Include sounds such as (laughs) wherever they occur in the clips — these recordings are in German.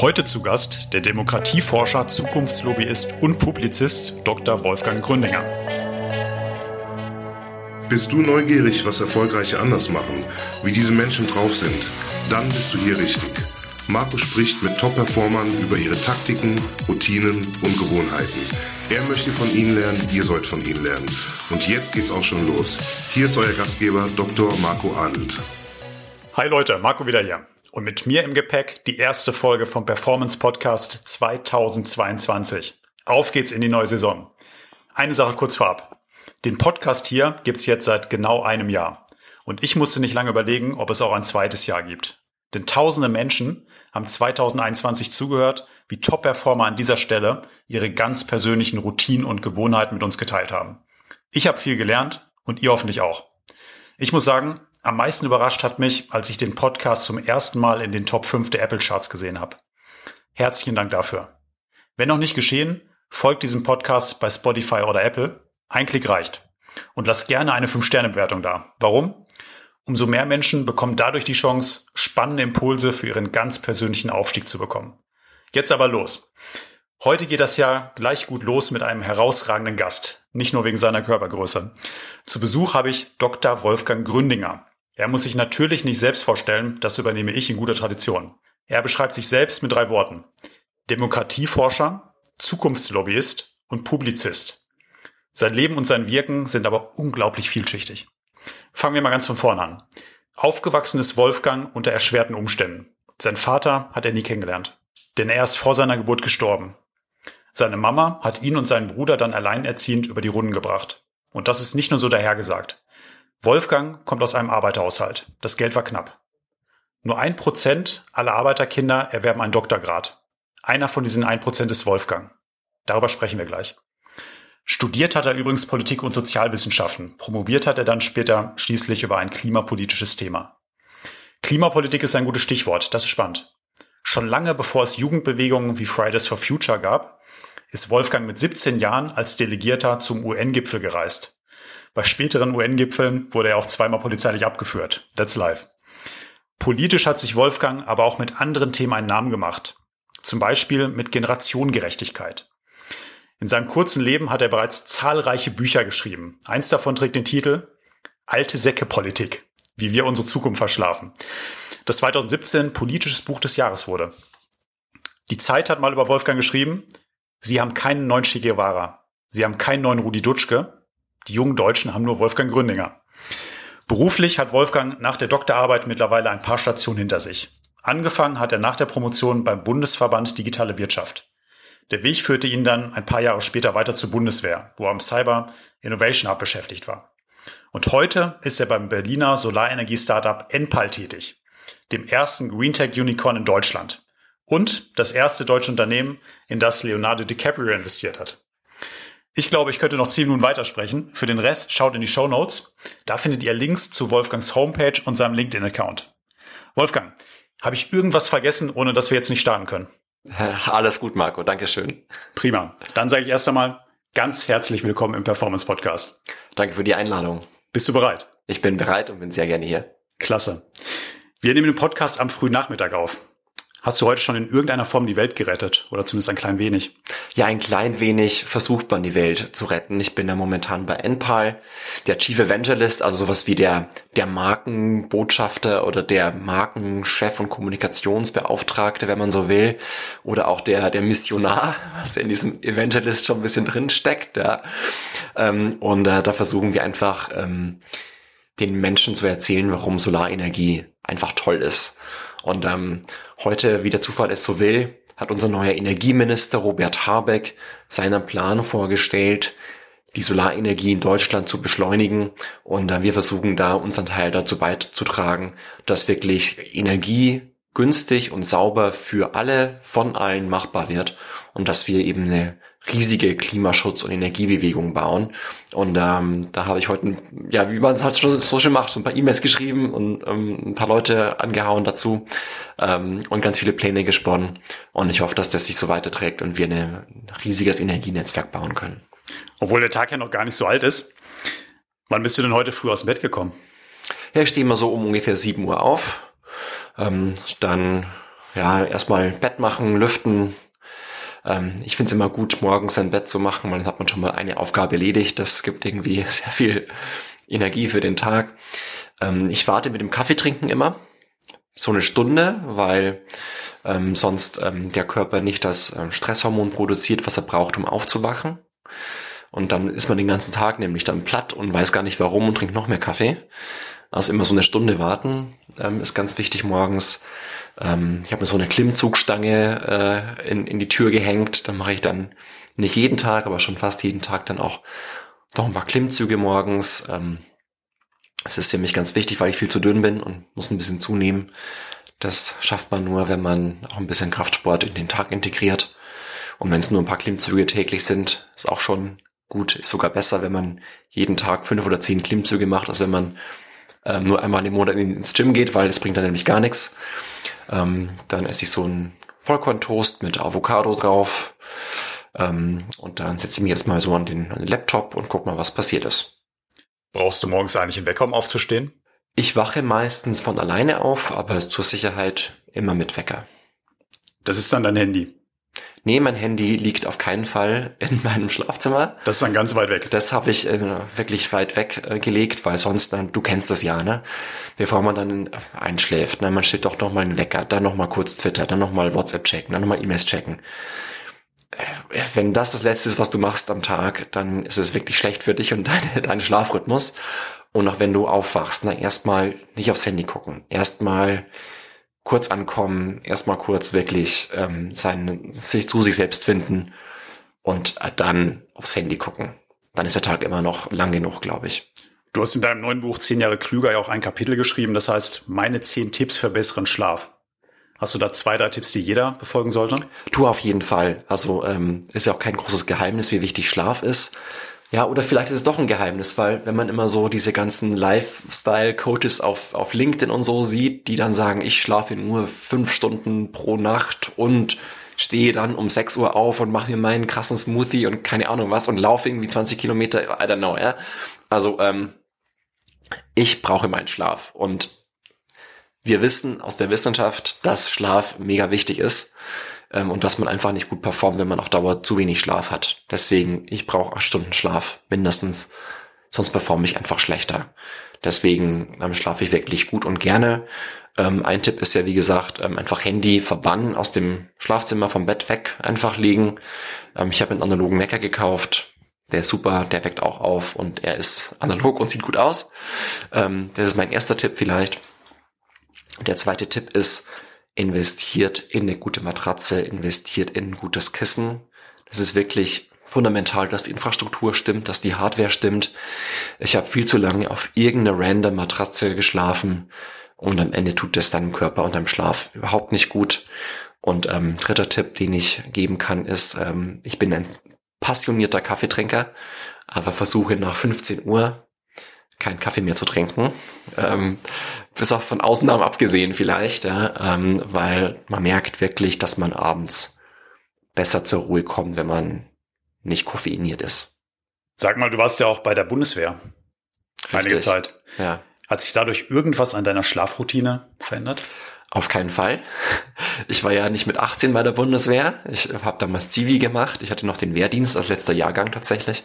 Heute zu Gast der Demokratieforscher, Zukunftslobbyist und Publizist Dr. Wolfgang Gründinger. Bist du neugierig, was Erfolgreiche anders machen, wie diese Menschen drauf sind? Dann bist du hier richtig. Marco spricht mit Top-Performern über ihre Taktiken, Routinen und Gewohnheiten. Er möchte von ihnen lernen, ihr sollt von ihnen lernen. Und jetzt geht's auch schon los. Hier ist euer Gastgeber Dr. Marco Adelt. Hi Leute, Marco wieder hier. Und mit mir im Gepäck die erste Folge vom Performance Podcast 2022. Auf geht's in die neue Saison. Eine Sache kurz vorab. Den Podcast hier gibt's jetzt seit genau einem Jahr. Und ich musste nicht lange überlegen, ob es auch ein zweites Jahr gibt. Denn tausende Menschen haben 2021 zugehört, wie Top-Performer an dieser Stelle ihre ganz persönlichen Routinen und Gewohnheiten mit uns geteilt haben. Ich habe viel gelernt und ihr hoffentlich auch. Ich muss sagen, am meisten überrascht hat mich, als ich den Podcast zum ersten Mal in den Top 5 der Apple Charts gesehen habe. Herzlichen Dank dafür. Wenn noch nicht geschehen, folgt diesem Podcast bei Spotify oder Apple. Ein Klick reicht. Und lasst gerne eine 5-Sterne-Bewertung da. Warum? Umso mehr Menschen bekommen dadurch die Chance, spannende Impulse für ihren ganz persönlichen Aufstieg zu bekommen. Jetzt aber los. Heute geht das Jahr gleich gut los mit einem herausragenden Gast, nicht nur wegen seiner Körpergröße. Zu Besuch habe ich Dr. Wolfgang Gründinger. Er muss sich natürlich nicht selbst vorstellen, das übernehme ich in guter Tradition. Er beschreibt sich selbst mit drei Worten. Demokratieforscher, Zukunftslobbyist und Publizist. Sein Leben und sein Wirken sind aber unglaublich vielschichtig. Fangen wir mal ganz von vorne an. Aufgewachsen ist Wolfgang unter erschwerten Umständen. Sein Vater hat er nie kennengelernt, denn er ist vor seiner Geburt gestorben. Seine Mama hat ihn und seinen Bruder dann alleinerziehend über die Runden gebracht. Und das ist nicht nur so dahergesagt. Wolfgang kommt aus einem Arbeiterhaushalt. Das Geld war knapp. Nur ein Prozent aller Arbeiterkinder erwerben einen Doktorgrad. Einer von diesen ein Prozent ist Wolfgang. Darüber sprechen wir gleich. Studiert hat er übrigens Politik und Sozialwissenschaften. Promoviert hat er dann später schließlich über ein klimapolitisches Thema. Klimapolitik ist ein gutes Stichwort. Das ist spannend. Schon lange bevor es Jugendbewegungen wie Fridays for Future gab, ist Wolfgang mit 17 Jahren als Delegierter zum UN-Gipfel gereist. Bei späteren UN-Gipfeln wurde er auch zweimal polizeilich abgeführt. That's life. Politisch hat sich Wolfgang aber auch mit anderen Themen einen Namen gemacht. Zum Beispiel mit Generationengerechtigkeit. In seinem kurzen Leben hat er bereits zahlreiche Bücher geschrieben. Eins davon trägt den Titel Alte Säcke Politik, wie wir unsere Zukunft verschlafen, das 2017 politisches Buch des Jahres wurde. Die Zeit hat mal über Wolfgang geschrieben, Sie haben keinen neuen Che Guevara, Sie haben keinen neuen Rudi Dutschke, die jungen Deutschen haben nur Wolfgang Gründinger. Beruflich hat Wolfgang nach der Doktorarbeit mittlerweile ein paar Stationen hinter sich. Angefangen hat er nach der Promotion beim Bundesverband Digitale Wirtschaft. Der Weg führte ihn dann ein paar Jahre später weiter zur Bundeswehr, wo er am Cyber Innovation Hub beschäftigt war. Und heute ist er beim Berliner Solarenergie-Startup Enpal tätig, dem ersten Greentech Unicorn in Deutschland und das erste deutsche Unternehmen, in das Leonardo DiCaprio investiert hat. Ich glaube, ich könnte noch zehn Minuten weitersprechen. Für den Rest schaut in die Show Notes. Da findet ihr Links zu Wolfgangs Homepage und seinem LinkedIn-Account. Wolfgang, habe ich irgendwas vergessen, ohne dass wir jetzt nicht starten können? (laughs) Alles gut, Marco. Dankeschön. Prima. Dann sage ich erst einmal ganz herzlich willkommen im Performance Podcast. Danke für die Einladung. Bist du bereit? Ich bin bereit und bin sehr gerne hier. Klasse. Wir nehmen den Podcast am frühen Nachmittag auf. Hast du heute schon in irgendeiner Form die Welt gerettet oder zumindest ein klein wenig? Ja, ein klein wenig versucht man die Welt zu retten. Ich bin ja momentan bei Enpal, der Chief Evangelist, also sowas wie der, der Markenbotschafter oder der Markenchef und Kommunikationsbeauftragte, wenn man so will, oder auch der, der Missionar, was in diesem Evangelist schon ein bisschen drin steckt, ja. Ähm, und äh, da versuchen wir einfach, ähm, den Menschen zu erzählen, warum Solarenergie einfach toll ist. Und ähm, heute, wie der Zufall es so will, hat unser neuer Energieminister Robert Habeck seinen Plan vorgestellt, die Solarenergie in Deutschland zu beschleunigen. Und äh, wir versuchen da unseren Teil dazu beizutragen, dass wirklich Energie günstig und sauber für alle von allen machbar wird und dass wir eben eine riesige Klimaschutz- und Energiebewegung bauen. Und ähm, da habe ich heute, ja, wie man es halt so schön macht, so ein paar E-Mails geschrieben und ähm, ein paar Leute angehauen dazu ähm, und ganz viele Pläne gesponnen. Und ich hoffe, dass das sich so weiterträgt und wir ein riesiges Energienetzwerk bauen können. Obwohl der Tag ja noch gar nicht so alt ist. Wann bist du denn heute früh aus dem Bett gekommen? Ja, ich stehe mal so um ungefähr 7 Uhr auf Ähm, dann ja erstmal Bett machen, lüften. Ähm, ich finde es immer gut, morgens sein Bett zu machen, weil dann hat man schon mal eine Aufgabe erledigt. Das gibt irgendwie (laughs) sehr viel Energie für den Tag. Ähm, ich warte mit dem Kaffeetrinken immer so eine Stunde, weil ähm, sonst ähm, der Körper nicht das äh, Stresshormon produziert, was er braucht, um aufzuwachen. Und dann ist man den ganzen Tag nämlich dann platt und weiß gar nicht warum und trinkt noch mehr Kaffee. Also immer so eine Stunde warten ähm, ist ganz wichtig morgens. Ähm, ich habe mir so eine Klimmzugstange äh, in, in die Tür gehängt. Dann mache ich dann nicht jeden Tag, aber schon fast jeden Tag dann auch noch ein paar Klimmzüge morgens. Ähm, das ist für mich ganz wichtig, weil ich viel zu dünn bin und muss ein bisschen zunehmen. Das schafft man nur, wenn man auch ein bisschen Kraftsport in den Tag integriert. Und wenn es nur ein paar Klimmzüge täglich sind, ist auch schon gut. Ist sogar besser, wenn man jeden Tag fünf oder zehn Klimmzüge macht, als wenn man ähm, nur einmal im Monat ins Gym geht, weil das bringt dann nämlich gar nichts. Ähm, dann esse ich so einen Vollkorntoast mit Avocado drauf. Ähm, und dann setze ich mich erstmal so an den, an den Laptop und guck mal, was passiert ist. Brauchst du morgens eigentlich einen Wecker, um aufzustehen? Ich wache meistens von alleine auf, aber zur Sicherheit immer mit Wecker. Das ist dann dein Handy. Nee, mein Handy liegt auf keinen Fall in meinem Schlafzimmer. Das ist dann ganz weit weg. Das habe ich äh, wirklich weit weg äh, gelegt, weil sonst, dann, du kennst das ja, ne? Bevor man dann einschläft, ne? man steht doch noch mal einen Wecker, dann noch mal kurz Twitter, dann noch mal WhatsApp checken, dann noch mal E-Mails checken. Äh, wenn das das Letzte ist, was du machst am Tag, dann ist es wirklich schlecht für dich und (laughs) deine, deinen Schlafrhythmus. Und auch wenn du aufwachst, ne, erstmal nicht aufs Handy gucken, erstmal kurz ankommen, erstmal kurz wirklich ähm, sein, sich zu sich selbst finden und dann aufs Handy gucken. Dann ist der Tag immer noch lang genug, glaube ich. Du hast in deinem neuen Buch Zehn Jahre klüger ja auch ein Kapitel geschrieben, das heißt meine zehn Tipps für besseren Schlaf. Hast du da zwei, drei Tipps, die jeder befolgen sollte? Tu auf jeden Fall. Also ähm, ist ja auch kein großes Geheimnis, wie wichtig Schlaf ist. Ja, oder vielleicht ist es doch ein Geheimnis, weil wenn man immer so diese ganzen Lifestyle-Coaches auf, auf LinkedIn und so sieht, die dann sagen, ich schlafe nur fünf Stunden pro Nacht und stehe dann um 6 Uhr auf und mache mir meinen krassen Smoothie und keine Ahnung was und laufe irgendwie 20 Kilometer, I don't know, ja. Also, ähm, ich brauche meinen Schlaf und wir wissen aus der Wissenschaft, dass Schlaf mega wichtig ist ähm, und dass man einfach nicht gut performt, wenn man auf Dauer zu wenig Schlaf hat. Deswegen, ich brauche acht Stunden Schlaf mindestens, sonst performe ich einfach schlechter. Deswegen ähm, schlafe ich wirklich gut und gerne. Ähm, ein Tipp ist ja, wie gesagt, ähm, einfach Handy verbannen, aus dem Schlafzimmer vom Bett weg, einfach legen. Ähm, ich habe einen analogen Wecker gekauft. Der ist super, der weckt auch auf und er ist analog und sieht gut aus. Ähm, das ist mein erster Tipp vielleicht. Der zweite Tipp ist, investiert in eine gute Matratze, investiert in ein gutes Kissen. Das ist wirklich fundamental, dass die Infrastruktur stimmt, dass die Hardware stimmt. Ich habe viel zu lange auf irgendeine random Matratze geschlafen und am Ende tut es deinem Körper und deinem Schlaf überhaupt nicht gut. Und ähm, dritter Tipp, den ich geben kann, ist, ähm, ich bin ein passionierter Kaffeetrinker, aber versuche nach 15 Uhr keinen Kaffee mehr zu trinken. Ähm, bis auch von Ausnahmen abgesehen vielleicht, ja, ähm, weil man merkt wirklich, dass man abends besser zur Ruhe kommt, wenn man nicht koffeiniert ist. Sag mal, du warst ja auch bei der Bundeswehr. Richtig. Einige Zeit. Ja. Hat sich dadurch irgendwas an deiner Schlafroutine verändert? Auf keinen Fall. Ich war ja nicht mit 18 bei der Bundeswehr. Ich habe damals Zivi gemacht. Ich hatte noch den Wehrdienst als letzter Jahrgang tatsächlich,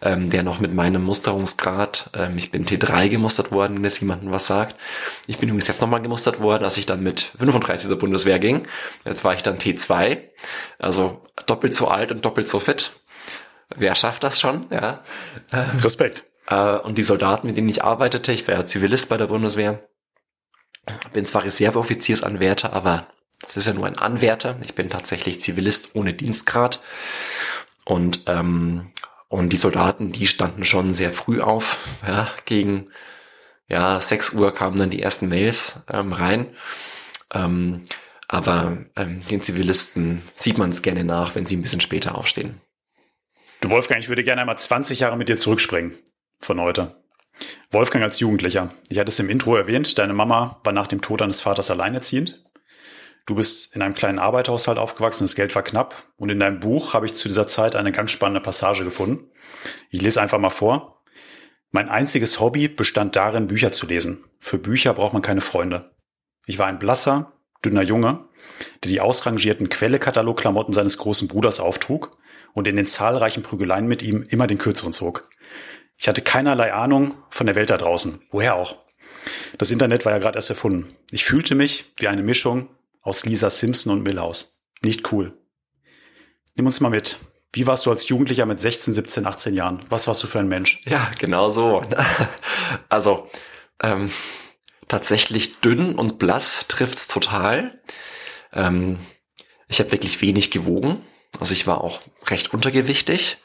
ähm, der noch mit meinem Musterungsgrad, ähm, ich bin T3 gemustert worden, wenn es jemandem was sagt. Ich bin übrigens jetzt nochmal gemustert worden, als ich dann mit 35 zur Bundeswehr ging. Jetzt war ich dann T2, also doppelt so alt und doppelt so fit. Wer schafft das schon? Ja. Respekt. Äh, und die Soldaten, mit denen ich arbeitete, ich war ja Zivilist bei der Bundeswehr, bin zwar Reserveoffiziersanwärter, aber das ist ja nur ein Anwärter. Ich bin tatsächlich Zivilist ohne Dienstgrad. Und, ähm, und die Soldaten, die standen schon sehr früh auf. Ja, gegen ja, 6 Uhr kamen dann die ersten Mails ähm, rein. Ähm, aber ähm, den Zivilisten sieht man es gerne nach, wenn sie ein bisschen später aufstehen. Du Wolfgang, ich würde gerne einmal 20 Jahre mit dir zurückspringen von heute. Wolfgang als Jugendlicher. Ich hatte es im Intro erwähnt, deine Mama war nach dem Tod deines Vaters alleinerziehend. Du bist in einem kleinen Arbeiterhaushalt aufgewachsen, das Geld war knapp. Und in deinem Buch habe ich zu dieser Zeit eine ganz spannende Passage gefunden. Ich lese einfach mal vor. Mein einziges Hobby bestand darin, Bücher zu lesen. Für Bücher braucht man keine Freunde. Ich war ein blasser, dünner Junge, der die ausrangierten Quelle-Katalog-Klamotten seines großen Bruders auftrug und in den zahlreichen Prügeleien mit ihm immer den kürzeren zog. Ich hatte keinerlei Ahnung von der Welt da draußen. Woher auch? Das Internet war ja gerade erst erfunden. Ich fühlte mich wie eine Mischung aus Lisa Simpson und Millhouse. Nicht cool. Nimm uns mal mit. Wie warst du als Jugendlicher mit 16, 17, 18 Jahren? Was warst du für ein Mensch? Ja, genau so. (laughs) Also, ähm, tatsächlich dünn und blass trifft's total. Ähm, ich habe wirklich wenig gewogen. Also ich war auch recht untergewichtig.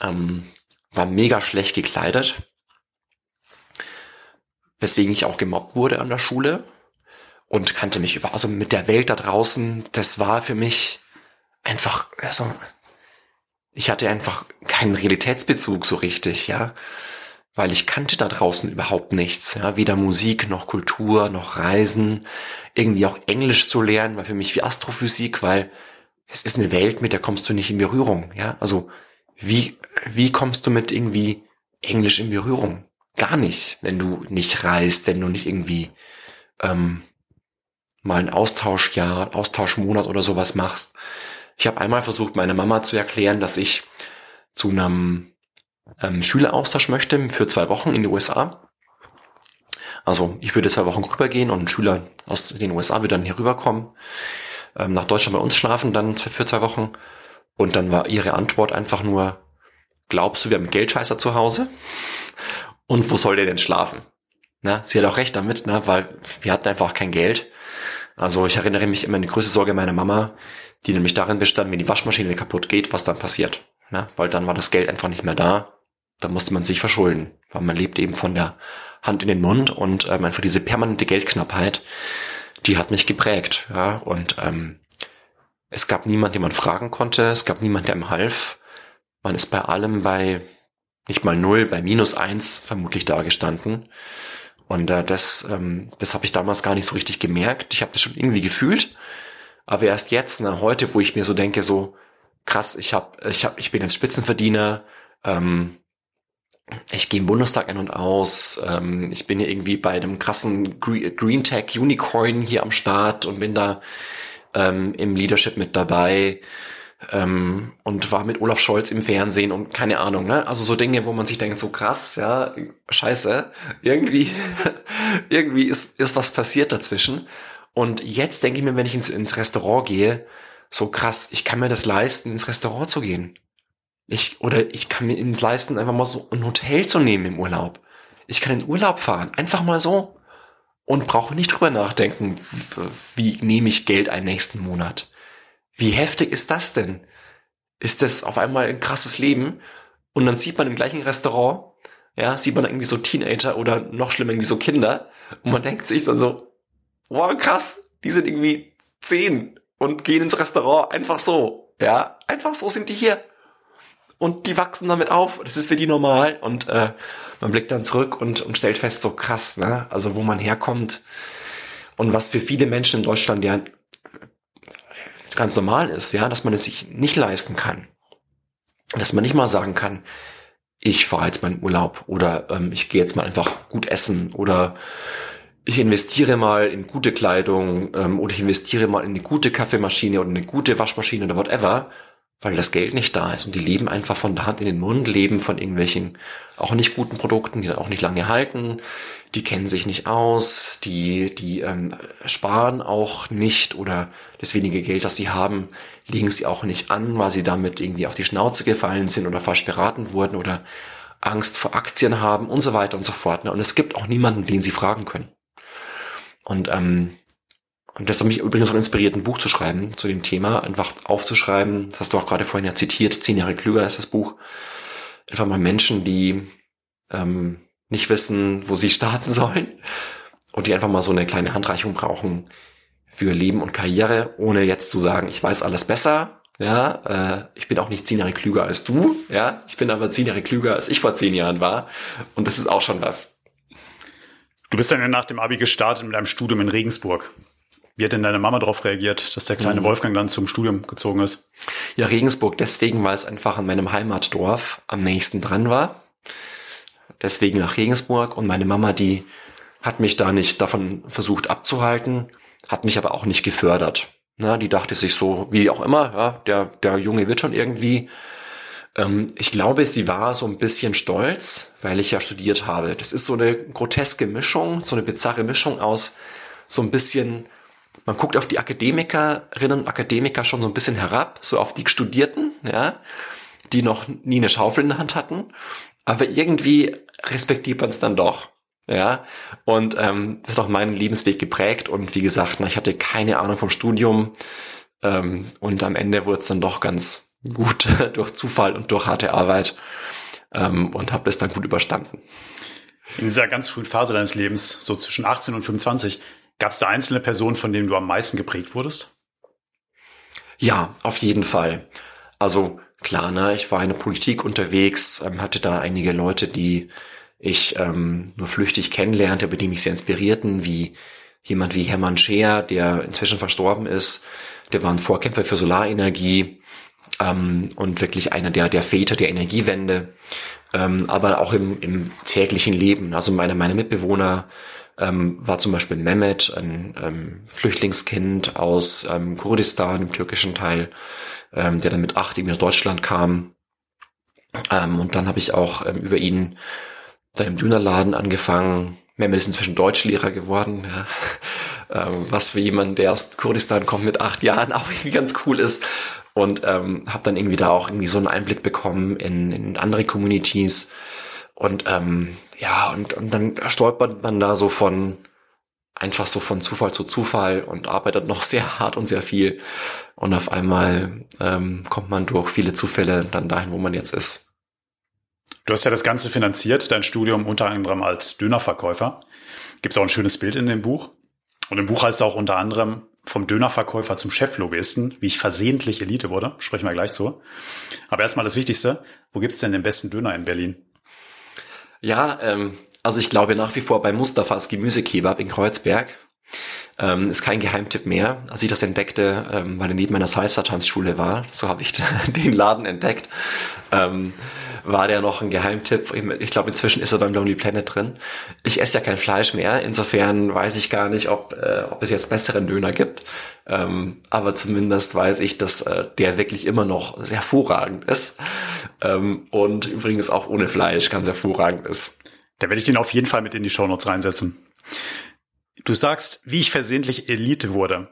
Ähm, war mega schlecht gekleidet. Weswegen ich auch gemobbt wurde an der Schule. Und kannte mich über, also mit der Welt da draußen, das war für mich einfach, also, ich hatte einfach keinen Realitätsbezug so richtig, ja weil ich kannte da draußen überhaupt nichts, ja, weder Musik noch Kultur noch Reisen, irgendwie auch Englisch zu lernen, war für mich wie Astrophysik, weil es ist eine Welt, mit der kommst du nicht in Berührung, ja, also wie wie kommst du mit irgendwie Englisch in Berührung? Gar nicht, wenn du nicht reist, wenn du nicht irgendwie ähm, mal ein Austauschjahr, Austauschmonat oder sowas machst. Ich habe einmal versucht, meine Mama zu erklären, dass ich zu einem ähm, Schüleraustausch möchte für zwei Wochen in die USA. Also ich würde zwei Wochen rübergehen und ein Schüler aus den USA würde dann hier rüberkommen, ähm, nach Deutschland bei uns schlafen, dann für zwei Wochen. Und dann war ihre Antwort einfach nur, glaubst du, wir haben Geldscheißer zu Hause? Und wo soll der denn schlafen? Na, sie hat auch recht damit, ne, weil wir hatten einfach kein Geld. Also ich erinnere mich immer an die größte Sorge meiner Mama, die nämlich darin bestand, wenn die Waschmaschine kaputt geht, was dann passiert. Na, weil dann war das Geld einfach nicht mehr da da musste man sich verschulden, weil man lebt eben von der Hand in den Mund und ähm, einfach diese permanente Geldknappheit, die hat mich geprägt, ja, und ähm, es gab niemand, den man fragen konnte, es gab niemand, der ihm half. Man ist bei allem bei nicht mal null, bei minus eins vermutlich da gestanden. Und äh, das, ähm, das habe ich damals gar nicht so richtig gemerkt. Ich habe das schon irgendwie gefühlt, aber erst jetzt, ne, heute, wo ich mir so denke, so krass, ich hab, ich hab, ich bin jetzt Spitzenverdiener, ähm, ich gehe im Bundestag ein und aus. Ähm, ich bin hier irgendwie bei einem krassen Green Tech Unicorn hier am Start und bin da ähm, im Leadership mit dabei ähm, und war mit Olaf Scholz im Fernsehen und keine Ahnung, ne? Also so Dinge, wo man sich denkt, so krass, ja, scheiße, irgendwie, (laughs) irgendwie ist, ist was passiert dazwischen. Und jetzt denke ich mir, wenn ich ins, ins Restaurant gehe, so krass, ich kann mir das leisten, ins Restaurant zu gehen. Ich, oder ich kann mir ins leisten, einfach mal so ein Hotel zu nehmen im Urlaub. Ich kann in Urlaub fahren, einfach mal so. Und brauche nicht drüber nachdenken, wie nehme ich Geld einen nächsten Monat. Wie heftig ist das denn? Ist das auf einmal ein krasses Leben? Und dann sieht man im gleichen Restaurant, ja, sieht man irgendwie so Teenager oder noch schlimmer irgendwie so Kinder. Und man denkt sich dann so, wow, krass, die sind irgendwie zehn und gehen ins Restaurant einfach so. Ja, einfach so sind die hier und die wachsen damit auf. Das ist für die normal und äh, man blickt dann zurück und, und stellt fest, so krass, ne? Also wo man herkommt und was für viele Menschen in Deutschland ja ganz normal ist, ja, dass man es sich nicht leisten kann. Dass man nicht mal sagen kann, ich fahre jetzt in Urlaub oder ähm, ich gehe jetzt mal einfach gut essen oder ich investiere mal in gute Kleidung ähm, oder ich investiere mal in eine gute Kaffeemaschine oder eine gute Waschmaschine oder whatever, weil das Geld nicht da ist und die leben einfach von der Hand in den Mund, leben von irgendwelchen auch nicht guten Produkten, die dann auch nicht lange halten, die kennen sich nicht aus, die, die ähm, sparen auch nicht oder das wenige Geld, das sie haben, legen sie auch nicht an, weil sie damit irgendwie auf die Schnauze gefallen sind oder falsch beraten wurden oder Angst vor Aktien haben und so weiter und so fort. Und es gibt auch niemanden, den sie fragen können. Und ähm, und das hat mich übrigens auch inspiriert, ein Buch zu schreiben zu dem Thema, einfach aufzuschreiben, das hast du auch gerade vorhin ja zitiert, zehn Jahre klüger ist das Buch. Einfach mal Menschen, die ähm, nicht wissen, wo sie starten (laughs) sollen und die einfach mal so eine kleine Handreichung brauchen für Leben und Karriere, ohne jetzt zu sagen, ich weiß alles besser. Ja, äh, ich bin auch nicht zehn Jahre klüger als du. Ja, ich bin aber zehn Jahre klüger, als ich vor zehn Jahren war. Und das ist auch schon was. Du bist dann nach dem Abi gestartet mit einem Studium in Regensburg. Wie hat denn deine Mama darauf reagiert, dass der kleine mhm. Wolfgang dann zum Studium gezogen ist? Ja, Regensburg deswegen, weil es einfach an meinem Heimatdorf am nächsten dran war. Deswegen nach Regensburg und meine Mama, die hat mich da nicht davon versucht abzuhalten, hat mich aber auch nicht gefördert. Na, die dachte sich so, wie auch immer, ja, der, der Junge wird schon irgendwie. Ähm, ich glaube, sie war so ein bisschen stolz, weil ich ja studiert habe. Das ist so eine groteske Mischung, so eine bizarre Mischung aus so ein bisschen, man guckt auf die Akademikerinnen und Akademiker schon so ein bisschen herab, so auf die Studierten, ja, die noch nie eine Schaufel in der Hand hatten. Aber irgendwie respektiert man es dann doch. Ja, und ähm, das ist auch meinen Lebensweg geprägt und wie gesagt, na, ich hatte keine Ahnung vom Studium ähm, und am Ende wurde es dann doch ganz gut (laughs) durch Zufall und durch harte Arbeit ähm, und habe das dann gut überstanden. In dieser ganz frühen Phase deines Lebens, so zwischen 18 und 25, gab es da einzelne Personen, von denen du am meisten geprägt wurdest? Ja, auf jeden Fall. Also klar, ne, ich war in der Politik unterwegs, ähm, hatte da einige Leute, die ich ähm, nur flüchtig kennenlernte, aber die mich sehr inspirierten, wie jemand wie Hermann Scheer, der inzwischen verstorben ist. Der war ein Vorkämpfer für Solarenergie ähm, und wirklich einer der, der Väter der Energiewende, ähm, aber auch im, im täglichen Leben. Also meine, meine Mitbewohner ähm, war zum Beispiel Mehmet, ein ähm, Flüchtlingskind aus ähm, Kurdistan, im türkischen Teil, ähm, der dann mit acht eben nach Deutschland kam. Ähm, und dann habe ich auch ähm, über ihn dann im Dönerladen angefangen. Mehmet ist inzwischen Deutschlehrer geworden, ja. (laughs) ähm, was für jemanden, der aus Kurdistan kommt mit acht Jahren, (laughs) auch irgendwie ganz cool ist. Und ähm, habe dann irgendwie da auch irgendwie so einen Einblick bekommen in, in andere Communities. Und ähm, ja, und, und dann stolpert man da so von einfach so von Zufall zu Zufall und arbeitet noch (laughs) sehr hart und sehr viel. Und auf einmal ähm, kommt man durch viele Zufälle dann dahin, wo man jetzt ist. Du hast ja das Ganze finanziert, dein Studium unter anderem als Dönerverkäufer. Gibt es auch ein schönes Bild in dem Buch. Und im Buch heißt es auch unter anderem vom Dönerverkäufer zum Cheflobbyisten, wie ich versehentlich Elite wurde. Sprechen wir gleich zu. Aber erstmal das Wichtigste. Wo gibt's denn den besten Döner in Berlin? Ja, ähm, also ich glaube nach wie vor bei Mustafas Gemüsekebab in Kreuzberg. Ähm, ist kein Geheimtipp mehr. Als ich das entdeckte, ähm, weil er neben meiner Salsa-Tanzschule war, so habe ich (laughs) den Laden entdeckt. Ähm, war der noch ein Geheimtipp. Ich glaube, inzwischen ist er beim Lonely Planet drin. Ich esse ja kein Fleisch mehr, insofern weiß ich gar nicht, ob, äh, ob es jetzt besseren Döner gibt. Ähm, aber zumindest weiß ich, dass äh, der wirklich immer noch hervorragend ist. Ähm, und übrigens auch ohne Fleisch ganz hervorragend ist. Da werde ich den auf jeden Fall mit in die Shownotes reinsetzen. Du sagst, wie ich versehentlich Elite wurde.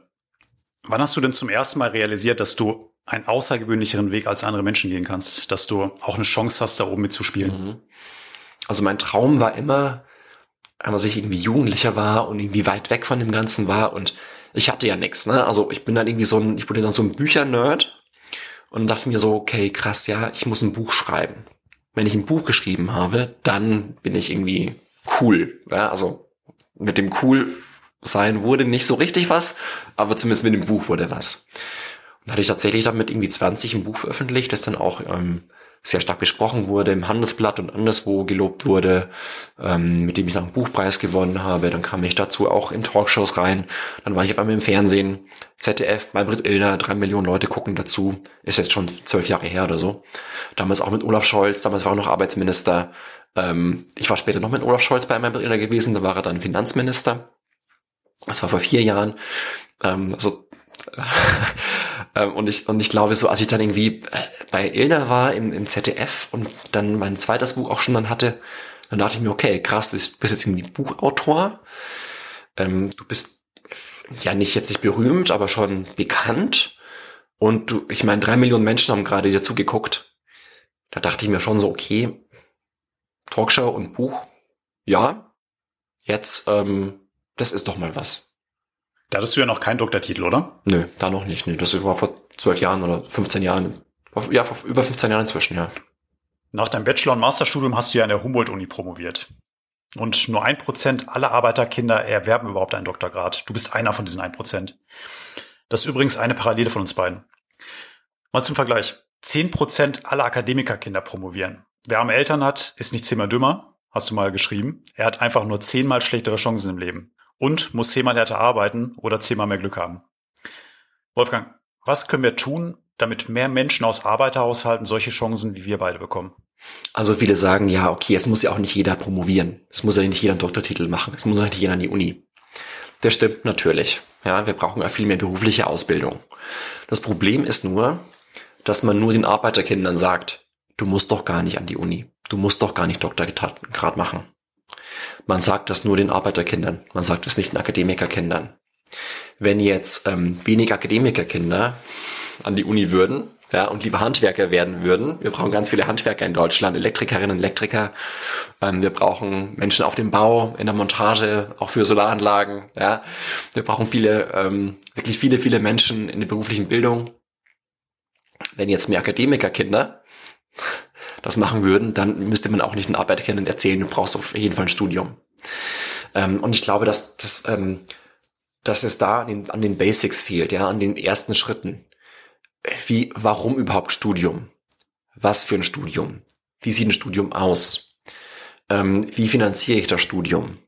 Wann hast du denn zum ersten Mal realisiert, dass du einen außergewöhnlicheren Weg als andere Menschen gehen kannst, dass du auch eine Chance hast, da oben mitzuspielen? Mhm. Also mein Traum war immer, als ich irgendwie Jugendlicher war und irgendwie weit weg von dem Ganzen war und ich hatte ja nichts, ne? Also ich bin dann irgendwie so ein, ich wurde dann so ein Büchernerd und dachte mir so, okay, krass, ja, ich muss ein Buch schreiben. Wenn ich ein Buch geschrieben habe, dann bin ich irgendwie cool. Ja? Also mit dem cool sein wurde nicht so richtig was, aber zumindest mit dem Buch wurde was. Und hatte ich tatsächlich damit irgendwie 20 ein Buch veröffentlicht, das dann auch ähm, sehr stark besprochen wurde, im Handelsblatt und anderswo gelobt wurde, ähm, mit dem ich dann einen Buchpreis gewonnen habe. Dann kam ich dazu auch in Talkshows rein. Dann war ich auf einmal im Fernsehen, ZDF, Malbrit Illner, drei Millionen Leute gucken dazu. Ist jetzt schon zwölf Jahre her oder so. Damals auch mit Olaf Scholz, damals war er noch Arbeitsminister. Ähm, ich war später noch mit Olaf Scholz bei Malbrit Illner gewesen, da war er dann Finanzminister. Das war vor vier Jahren. Ähm, also (laughs) ähm, und ich und ich glaube so, als ich dann irgendwie äh, bei Ilna war im, im ZDF und dann mein zweites Buch auch schon dann hatte, dann dachte ich mir, okay, krass, du bist jetzt irgendwie Buchautor. Ähm, du bist ja nicht jetzt nicht berühmt, aber schon bekannt. Und du, ich meine, drei Millionen Menschen haben gerade dir zugeguckt. Da dachte ich mir schon so, okay, Talkshow und Buch, ja, jetzt ähm, das ist doch mal was. Da hattest du ja noch keinen Doktortitel, oder? Nö, da noch nicht. Nö. Das war vor zwölf Jahren oder 15 Jahren. Ja, vor über 15 Jahren inzwischen, ja. Nach deinem Bachelor- und Masterstudium hast du ja an der Humboldt-Uni promoviert. Und nur ein Prozent aller Arbeiterkinder erwerben überhaupt einen Doktorgrad. Du bist einer von diesen ein Prozent. Das ist übrigens eine Parallele von uns beiden. Mal zum Vergleich. Zehn Prozent aller Akademikerkinder promovieren. Wer arme Eltern hat, ist nicht zehnmal dümmer, hast du mal geschrieben. Er hat einfach nur zehnmal schlechtere Chancen im Leben und muss zehnmal härter arbeiten oder zehnmal mehr Glück haben. Wolfgang, was können wir tun, damit mehr Menschen aus Arbeiterhaushalten solche Chancen wie wir beide bekommen? Also viele sagen, ja, okay, es muss ja auch nicht jeder promovieren. Es muss ja nicht jeder einen Doktortitel machen. Es muss ja nicht jeder an die Uni. Das stimmt natürlich. Ja, wir brauchen ja viel mehr berufliche Ausbildung. Das Problem ist nur, dass man nur den Arbeiterkindern sagt, du musst doch gar nicht an die Uni. Du musst doch gar nicht Doktorgrad machen. Man sagt das nur den Arbeiterkindern. Man sagt es nicht den Akademikerkindern. Wenn jetzt ähm, wenig Akademikerkinder an die Uni würden, ja, und lieber Handwerker werden würden. Wir brauchen ganz viele Handwerker in Deutschland, Elektrikerinnen, Elektriker. Ähm, wir brauchen Menschen auf dem Bau, in der Montage, auch für Solaranlagen. Ja, wir brauchen viele, ähm, wirklich viele, viele Menschen in der beruflichen Bildung. Wenn jetzt mehr Akademikerkinder das machen würden, dann müsste man auch nicht den Arbeiterkindern erzählen, du brauchst auf jeden Fall ein Studium. Ähm, und ich glaube, dass, dass, ähm, dass es da an den, an den Basics fehlt, ja, an den ersten Schritten. Wie, warum überhaupt Studium? Was für ein Studium? Wie sieht ein Studium aus? Ähm, wie finanziere ich das Studium?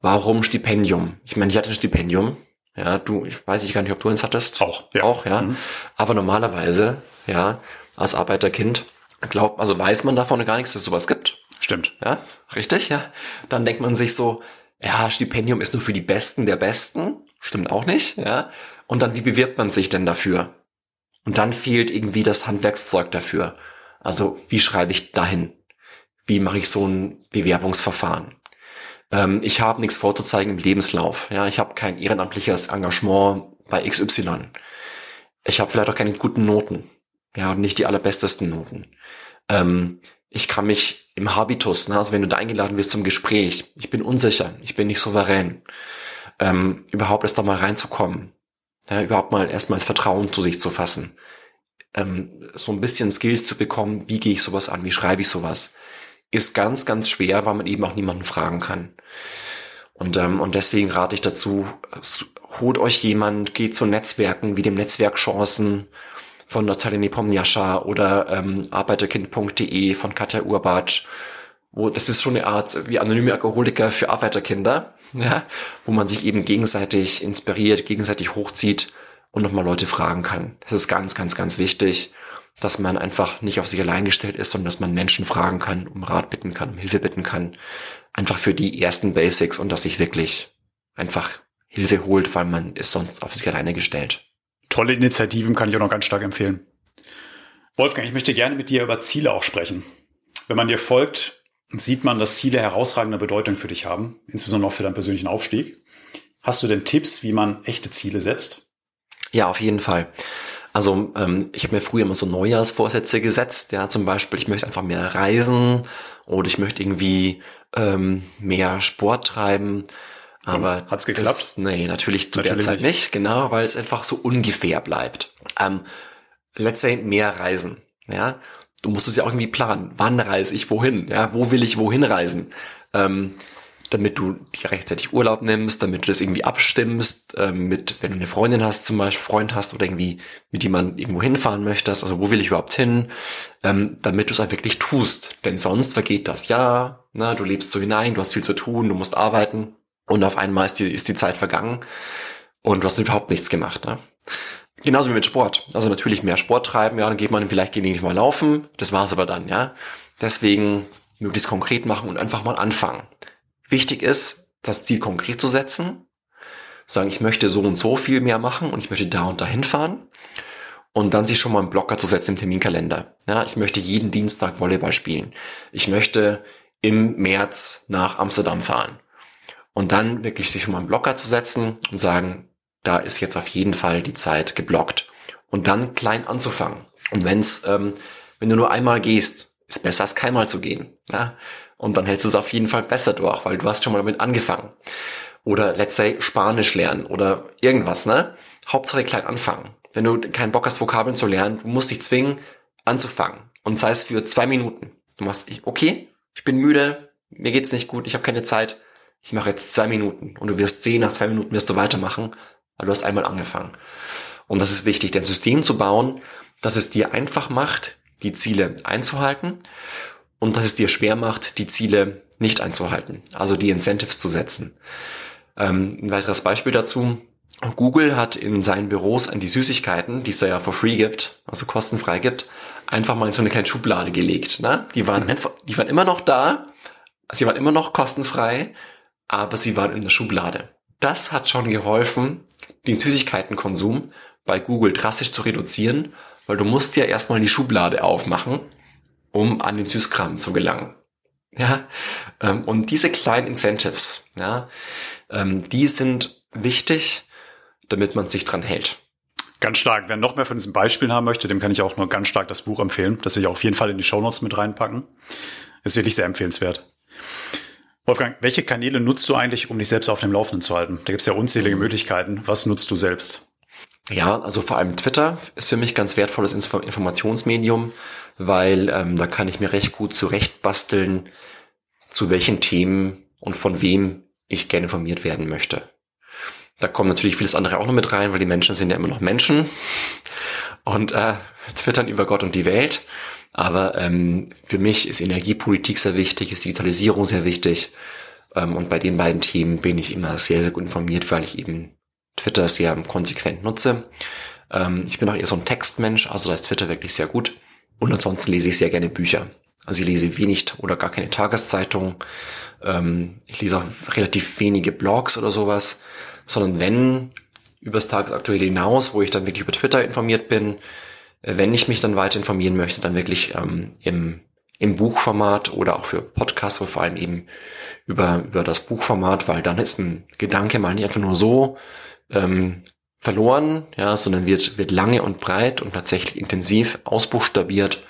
Warum Stipendium? Ich meine, ich hatte ein Stipendium. Ja, du, ich weiß ich gar nicht, ob du eins hattest. Auch, ja. Auch, ja. Mhm. Aber normalerweise, ja, als Arbeiterkind, glaubt, also weiß man davon gar nichts, dass es sowas gibt. Stimmt. Ja, richtig, ja. Dann denkt man sich so, ja, Stipendium ist nur für die Besten der Besten. Stimmt auch nicht, ja. Und dann, wie bewirbt man sich denn dafür? Und dann fehlt irgendwie das Handwerkszeug dafür. Also, wie schreibe ich dahin? Wie mache ich so ein Bewerbungsverfahren? Ähm, ich habe nichts vorzuzeigen im Lebenslauf. Ja, ich habe kein ehrenamtliches Engagement bei XY. Ich habe vielleicht auch keine guten Noten. Ja, nicht die allerbestesten Noten. Ähm, ich kann mich im Habitus, ne, also wenn du da eingeladen wirst zum Gespräch, ich bin unsicher, ich bin nicht souverän, ähm, überhaupt erst da mal reinzukommen, ja, überhaupt mal erstmal das Vertrauen zu sich zu fassen, ähm, so ein bisschen Skills zu bekommen, wie gehe ich sowas an, wie schreibe ich sowas, ist ganz, ganz schwer, weil man eben auch niemanden fragen kann. Und, ähm, und deswegen rate ich dazu, holt euch jemand, geht zu Netzwerken wie dem Netzwerk Chancen von Natalie Nepomniascha oder ähm, arbeiterkind.de von Katja Urbatsch, wo das ist schon eine Art wie anonyme Alkoholiker für Arbeiterkinder, (laughs) ja, wo man sich eben gegenseitig inspiriert, gegenseitig hochzieht und nochmal Leute fragen kann. Das ist ganz, ganz, ganz wichtig, dass man einfach nicht auf sich allein gestellt ist, sondern dass man Menschen fragen kann, um Rat bitten kann, um Hilfe bitten kann. Einfach für die ersten Basics und dass sich wirklich einfach Hilfe holt, weil man ist sonst auf sich alleine gestellt tolle Initiativen kann ich auch noch ganz stark empfehlen. Wolfgang, ich möchte gerne mit dir über Ziele auch sprechen. Wenn man dir folgt, sieht man, dass Ziele herausragende Bedeutung für dich haben, insbesondere auch für deinen persönlichen Aufstieg. Hast du denn Tipps, wie man echte Ziele setzt? Ja, auf jeden Fall. Also ähm, ich habe mir früher immer so Neujahrsvorsätze gesetzt. Ja, zum Beispiel, ich möchte einfach mehr reisen oder ich möchte irgendwie ähm, mehr Sport treiben. Aber hat's geklappt? Das, nee, natürlich zu natürlich der Zeit nicht. nicht, genau, weil es einfach so ungefähr bleibt. Ähm, let's say mehr reisen, ja. Du musst es ja auch irgendwie planen. Wann reise ich wohin? Ja, wo will ich wohin reisen? Ähm, damit du dir rechtzeitig Urlaub nimmst, damit du das irgendwie abstimmst, ähm, mit, wenn du eine Freundin hast, zum Beispiel Freund hast oder irgendwie mit jemandem irgendwo hinfahren möchtest, also wo will ich überhaupt hin, ähm, damit du es auch wirklich tust. Denn sonst vergeht das Jahr, na, du lebst so hinein, du hast viel zu tun, du musst arbeiten und auf einmal ist die, ist die Zeit vergangen und du hast überhaupt nichts gemacht. Ne? Genauso wie mit Sport. Also natürlich mehr Sport treiben, ja, dann geht man vielleicht gelegentlich mal laufen. Das war's aber dann, ja. Deswegen möglichst konkret machen und einfach mal anfangen. Wichtig ist, das Ziel konkret zu setzen. Sagen, ich möchte so und so viel mehr machen und ich möchte da und dahin fahren. Und dann sich schon mal einen Blocker zu setzen im Terminkalender. Ja, ich möchte jeden Dienstag Volleyball spielen. Ich möchte im März nach Amsterdam fahren und dann wirklich sich mal einen Blocker zu setzen und sagen, da ist jetzt auf jeden Fall die Zeit geblockt. Und dann klein anzufangen. Und wenn's, ähm, wenn du nur einmal gehst, ist besser als keinmal zu gehen. Ja? Und dann hältst du es auf jeden Fall besser durch, weil du hast schon mal damit angefangen. Oder let's say Spanisch lernen oder irgendwas, ne? Hauptsache klein anfangen. Wenn du keinen Bock hast, Vokabeln zu lernen, du musst dich zwingen, anzufangen. Und sei es für zwei Minuten. Du machst, okay, ich bin müde, mir geht's nicht gut, ich habe keine Zeit ich mache jetzt zwei Minuten und du wirst sehen, nach zwei Minuten wirst du weitermachen, weil du hast einmal angefangen. Und das ist wichtig, ein System zu bauen, dass es dir einfach macht, die Ziele einzuhalten und dass es dir schwer macht, die Ziele nicht einzuhalten, also die Incentives zu setzen. Ähm, ein weiteres Beispiel dazu. Google hat in seinen Büros an die Süßigkeiten, die es da ja for free gibt, also kostenfrei gibt, einfach mal in so eine kleine Schublade gelegt. Ne? Die waren einfach, die waren immer noch da, sie waren immer noch kostenfrei, aber sie waren in der Schublade. Das hat schon geholfen, den Süßigkeitenkonsum bei Google drastisch zu reduzieren, weil du musst ja erstmal die Schublade aufmachen, um an den Süßkram zu gelangen. Ja, ähm, und diese kleinen Incentives, ja, ähm, die sind wichtig, damit man sich dran hält. Ganz stark. Wer noch mehr von diesen Beispielen haben möchte, dem kann ich auch nur ganz stark das Buch empfehlen. Das will ich auf jeden Fall in die Shownotes mit reinpacken. Ist wirklich sehr empfehlenswert. Wolfgang, welche Kanäle nutzt du eigentlich, um dich selbst auf dem Laufenden zu halten? Da gibt es ja unzählige Möglichkeiten. Was nutzt du selbst? Ja, also vor allem Twitter ist für mich ganz wertvolles Informationsmedium, weil ähm, da kann ich mir recht gut zurechtbasteln, zu welchen Themen und von wem ich gerne informiert werden möchte. Da kommt natürlich vieles andere auch noch mit rein, weil die Menschen sind ja immer noch Menschen und äh, twittern über Gott und die Welt. Aber ähm, für mich ist Energiepolitik sehr wichtig, ist Digitalisierung sehr wichtig. Ähm, und bei den beiden Themen bin ich immer sehr, sehr gut informiert, weil ich eben Twitter sehr konsequent nutze. Ähm, ich bin auch eher so ein Textmensch, also da ist Twitter wirklich sehr gut. Und ansonsten lese ich sehr gerne Bücher. Also ich lese wenig oder gar keine Tageszeitung. Ähm, ich lese auch relativ wenige Blogs oder sowas, sondern wenn übers Tagesaktuelle hinaus, wo ich dann wirklich über Twitter informiert bin, wenn ich mich dann weiter informieren möchte, dann wirklich ähm, im, im Buchformat oder auch für Podcasts, aber vor allem eben über, über das Buchformat, weil dann ist ein Gedanke mal nicht einfach nur so ähm, verloren, ja, sondern wird, wird lange und breit und tatsächlich intensiv ausbuchstabiert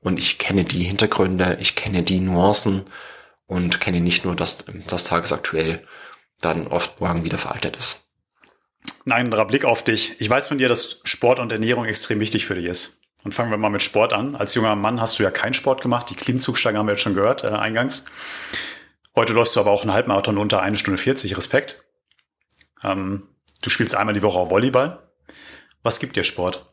und ich kenne die Hintergründe, ich kenne die Nuancen und kenne nicht nur, dass das tagesaktuell dann oft morgen wieder veraltet ist. Nein, anderer Blick auf dich. Ich weiß von dir, dass Sport und Ernährung extrem wichtig für dich ist. Und fangen wir mal mit Sport an. Als junger Mann hast du ja keinen Sport gemacht. Die Klimmzugstange haben wir jetzt schon gehört, äh, eingangs. Heute läufst du aber auch einen Halbmarathon unter eine Stunde 40. Respekt. Ähm, du spielst einmal die Woche auch Volleyball. Was gibt dir Sport?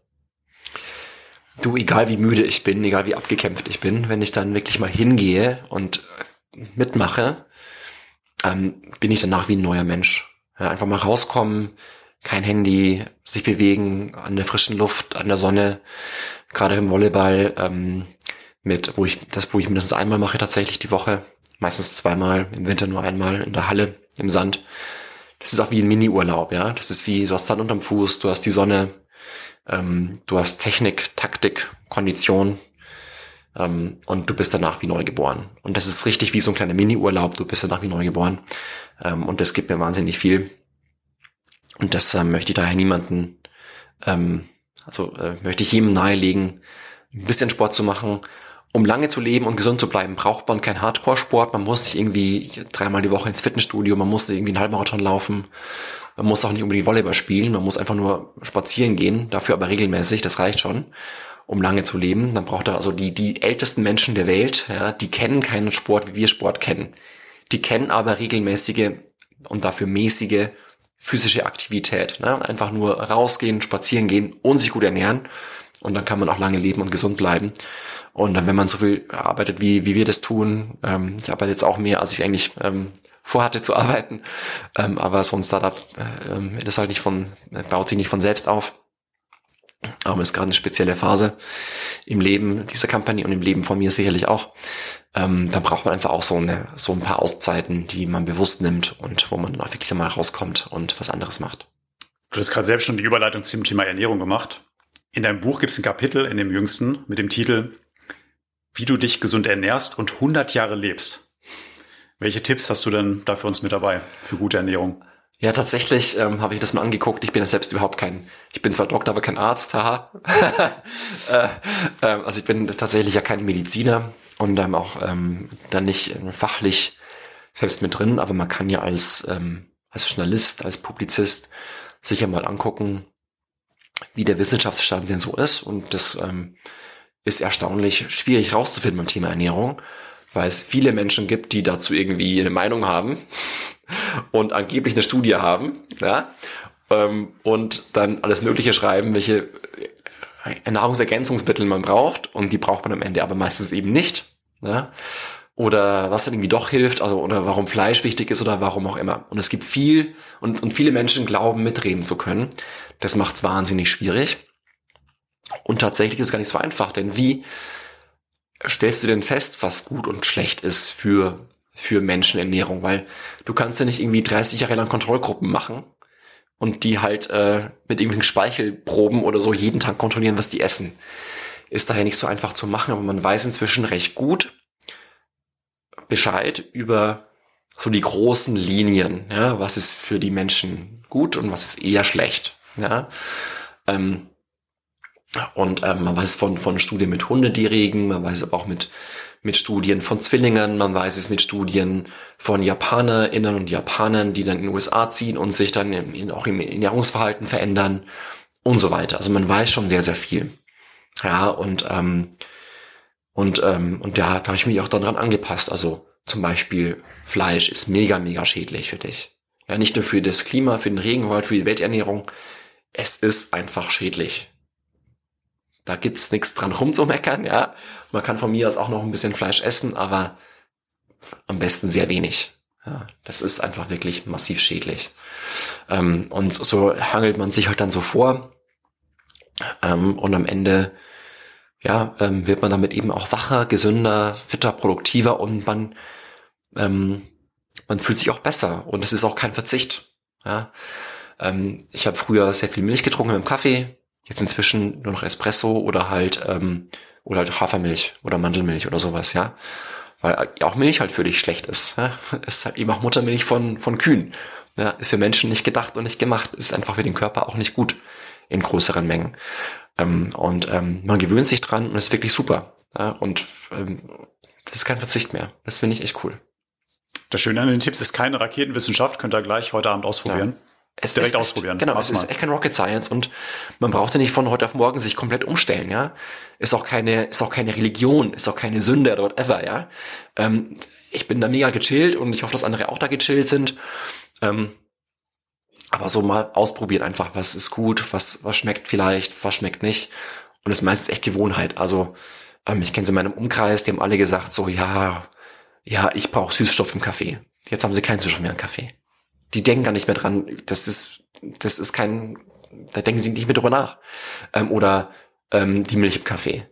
Du, egal wie müde ich bin, egal wie abgekämpft ich bin, wenn ich dann wirklich mal hingehe und äh, mitmache, ähm, bin ich danach wie ein neuer Mensch. Ja, einfach mal rauskommen, kein Handy, sich bewegen an der frischen Luft, an der Sonne, gerade im Volleyball, ähm, mit, wo ich, das, wo ich mindestens einmal mache tatsächlich die Woche, meistens zweimal, im Winter nur einmal in der Halle, im Sand. Das ist auch wie ein Mini-Urlaub, ja. Das ist wie, du hast Sand unterm Fuß, du hast die Sonne, ähm, du hast Technik, Taktik, Kondition ähm, und du bist danach wie neu geboren. Und das ist richtig wie so ein kleiner Mini-Urlaub, du bist danach wie neu geboren. Ähm, und das gibt mir wahnsinnig viel. Und das ähm, möchte ich daher niemanden, ähm, also äh, möchte ich jedem nahelegen, ein bisschen Sport zu machen. Um lange zu leben und gesund zu bleiben, braucht man keinen Hardcore-Sport. Man muss nicht irgendwie dreimal die Woche ins Fitnessstudio, man muss irgendwie einen Halbmarathon laufen. Man muss auch nicht unbedingt Volleyball spielen, man muss einfach nur spazieren gehen, dafür aber regelmäßig, das reicht schon, um lange zu leben. Dann braucht er also die, die ältesten Menschen der Welt, ja, die kennen keinen Sport, wie wir Sport kennen. Die kennen aber regelmäßige und dafür mäßige physische Aktivität. Ne? Einfach nur rausgehen, spazieren gehen und sich gut ernähren. Und dann kann man auch lange leben und gesund bleiben. Und dann, wenn man so viel arbeitet, wie, wie wir das tun, ähm, ich arbeite jetzt auch mehr, als ich eigentlich ähm, vorhatte zu (laughs) arbeiten. Ähm, aber so ein Startup, äh, ähm, das halt nicht von, baut sich nicht von selbst auf. Aber es ist gerade eine spezielle Phase im Leben dieser Company und im Leben von mir sicherlich auch. Ähm, da braucht man einfach auch so, eine, so ein paar Auszeiten, die man bewusst nimmt und wo man dann auch wirklich mal rauskommt und was anderes macht. Du hast gerade selbst schon die Überleitung zum Thema Ernährung gemacht. In deinem Buch gibt es ein Kapitel in dem jüngsten mit dem Titel Wie du dich gesund ernährst und 100 Jahre lebst. Welche Tipps hast du denn da für uns mit dabei für gute Ernährung? Ja, tatsächlich ähm, habe ich das mal angeguckt. Ich bin ja selbst überhaupt kein, ich bin zwar Doktor, aber kein Arzt, haha. (laughs) äh, äh, also ich bin tatsächlich ja kein Mediziner und ähm, auch ähm, dann nicht äh, fachlich selbst mit drin, aber man kann ja als, ähm, als Journalist, als Publizist sicher mal angucken, wie der Wissenschaftsstand denn so ist. Und das ähm, ist erstaunlich schwierig rauszufinden beim Thema Ernährung weil es viele Menschen gibt, die dazu irgendwie eine Meinung haben und angeblich eine Studie haben, ja, ähm, und dann alles Mögliche schreiben, welche Nahrungsergänzungsmittel man braucht und die braucht man am Ende aber meistens eben nicht, ja, oder was dann irgendwie doch hilft, also oder warum Fleisch wichtig ist oder warum auch immer. Und es gibt viel und, und viele Menschen glauben mitreden zu können. Das macht es wahnsinnig schwierig. Und tatsächlich ist es gar nicht so einfach, denn wie stellst du denn fest, was gut und schlecht ist für, für Menschenernährung? Weil du kannst ja nicht irgendwie 30 Jahre lang Kontrollgruppen machen und die halt äh, mit irgendwelchen Speichelproben oder so jeden Tag kontrollieren, was die essen. Ist daher nicht so einfach zu machen, aber man weiß inzwischen recht gut Bescheid über so die großen Linien, ja, was ist für die Menschen gut und was ist eher schlecht. Ja. Ähm, und ähm, man weiß von, von Studien mit Hundedierigen, man weiß aber auch mit, mit Studien von Zwillingen, man weiß es mit Studien von JapanerInnen und Japanern, die dann in den USA ziehen und sich dann in, auch im Ernährungsverhalten verändern und so weiter. Also man weiß schon sehr, sehr viel. Ja, und, ähm, und, ähm, und da, da habe ich mich auch daran angepasst. Also zum Beispiel Fleisch ist mega, mega schädlich für dich. Ja, nicht nur für das Klima, für den Regenwald, für die Welternährung. Es ist einfach schädlich. Da gibt's nichts dran rumzumeckern, ja. Man kann von mir aus auch noch ein bisschen Fleisch essen, aber am besten sehr wenig. Ja, das ist einfach wirklich massiv schädlich. Ähm, und so hangelt man sich halt dann so vor. Ähm, und am Ende, ja, ähm, wird man damit eben auch wacher, gesünder, fitter, produktiver und man, ähm, man fühlt sich auch besser. Und es ist auch kein Verzicht. Ja. Ähm, ich habe früher sehr viel Milch getrunken im Kaffee. Jetzt inzwischen nur noch Espresso oder halt ähm, oder halt Hafermilch oder Mandelmilch oder sowas, ja. Weil auch Milch halt für dich schlecht ist. Ja? (laughs) Ist halt eben auch Muttermilch von, von Kühen. Ja, ist für Menschen nicht gedacht und nicht gemacht. Ist einfach für den Körper auch nicht gut in größeren Mengen. Ähm, und ähm, man gewöhnt sich dran und ist wirklich super. Ja? Und ähm, das ist kein Verzicht mehr. Das finde ich echt cool. Das Schöne an den Tipps ist keine Raketenwissenschaft, könnt ihr gleich heute Abend ausprobieren. Ja. Es direkt ist, ausprobieren. Genau, Mach's es ist echt kein Rocket Science und man braucht ja nicht von heute auf morgen sich komplett umstellen, ja. Ist auch keine, ist auch keine Religion, ist auch keine Sünde oder whatever, ja. Ähm, ich bin da mega gechillt und ich hoffe, dass andere auch da gechillt sind. Ähm, aber so mal ausprobieren einfach, was ist gut, was, was schmeckt vielleicht, was schmeckt nicht. Und es ist meistens echt Gewohnheit. Also, ähm, ich kenne sie in meinem Umkreis, die haben alle gesagt so, ja, ja, ich brauche Süßstoff im Kaffee. Jetzt haben sie keinen Süßstoff mehr im Kaffee die denken gar nicht mehr dran. Das ist, das ist kein, da denken sie nicht mehr drüber nach. Ähm, oder ähm, die Milch im Kaffee.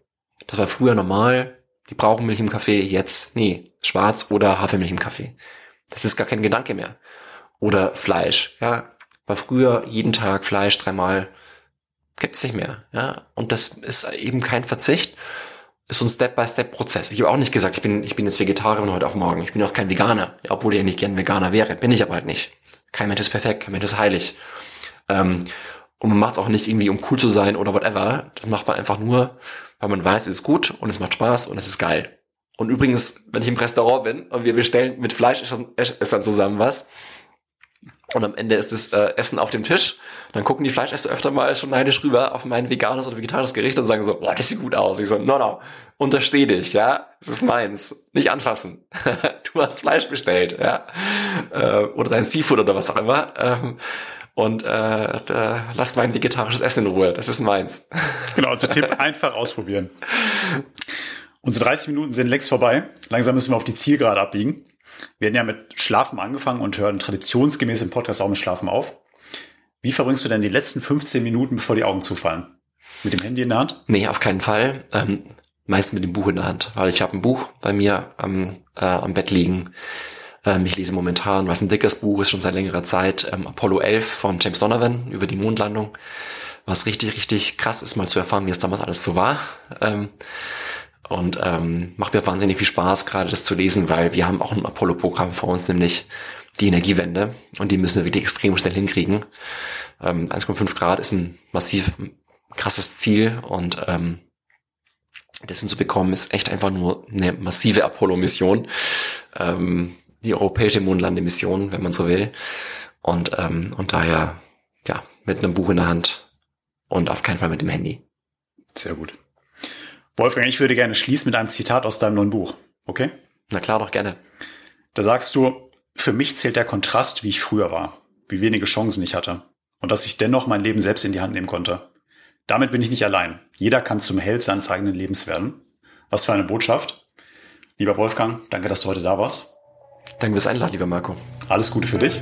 Das war früher normal. Die brauchen Milch im Kaffee. Jetzt, nee, Schwarz oder Hafermilch im Kaffee. Das ist gar kein Gedanke mehr. Oder Fleisch, ja. War früher jeden Tag Fleisch dreimal. Gibt's nicht mehr, ja. Und das ist eben kein Verzicht. Ist so ein Step-by-Step-Prozess. Ich habe auch nicht gesagt, ich bin, ich bin jetzt Vegetarier von heute auf morgen. Ich bin auch kein Veganer, ja, obwohl ich eigentlich gern Veganer wäre. Bin ich aber halt nicht. Kein Mensch ist perfekt, kein Mensch ist heilig. Ähm, und man macht es auch nicht irgendwie, um cool zu sein oder whatever. Das macht man einfach nur, weil man weiß, es ist gut und es macht Spaß und es ist geil. Und übrigens, wenn ich im Restaurant bin und wir bestellen mit Fleisch ist dann zusammen was, und am Ende ist das äh, Essen auf dem Tisch. Dann gucken die Fleischesser öfter mal schon neidisch rüber auf mein veganes oder vegetarisches Gericht und sagen so, boah, das sieht gut aus. Ich so, no, no, untersteh dich, ja. Es ist meins. Nicht anfassen. (laughs) du hast Fleisch bestellt, ja. Äh, oder dein Seafood oder was auch immer. Ähm, und äh, äh, lass mein vegetarisches Essen in Ruhe. Das ist meins. (laughs) Genau, unser Tipp, einfach ausprobieren. Unsere 30 Minuten sind längst vorbei. Langsam müssen wir auf die Zielgerade abbiegen. Wir hatten ja mit Schlafen angefangen und hören traditionsgemäß im Podcast auch mit Schlafen auf. Wie verbringst du denn die letzten 15 Minuten, bevor die Augen zufallen? Mit dem Handy in der Hand? Nee, auf keinen Fall. Ähm, meist mit dem Buch in der Hand, weil ich habe ein Buch bei mir am, äh, am Bett liegen. Ähm, ich lese momentan, was ein dickes Buch ist, schon seit längerer Zeit, ähm, Apollo 11 von James Donovan über die Mondlandung. Was richtig, richtig krass ist, mal zu erfahren, wie es damals alles so war. Ähm, und ähm, macht mir wahnsinnig viel Spaß, gerade das zu lesen, weil wir haben auch ein Apollo-Programm vor uns, nämlich die Energiewende. Und die müssen wir wirklich extrem schnell hinkriegen. Ähm, 1,5 Grad ist ein massiv krasses Ziel und ähm, das hinzubekommen ist echt einfach nur eine massive Apollo-Mission. Ähm, die europäische Mondlandemission, wenn man so will. Und, ähm, und daher, ja, mit einem Buch in der Hand und auf keinen Fall mit dem Handy. Sehr gut. Wolfgang, ich würde gerne schließen mit einem Zitat aus deinem neuen Buch. Okay? Na klar, doch gerne. Da sagst du, für mich zählt der Kontrast, wie ich früher war, wie wenige Chancen ich hatte und dass ich dennoch mein Leben selbst in die Hand nehmen konnte. Damit bin ich nicht allein. Jeder kann zum Held seines eigenen Lebens werden. Was für eine Botschaft. Lieber Wolfgang, danke, dass du heute da warst. Danke fürs Einladen, lieber Marco. Alles Gute für dich.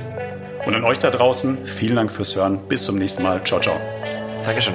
Und an euch da draußen, vielen Dank fürs Hören. Bis zum nächsten Mal. Ciao, ciao. Dankeschön.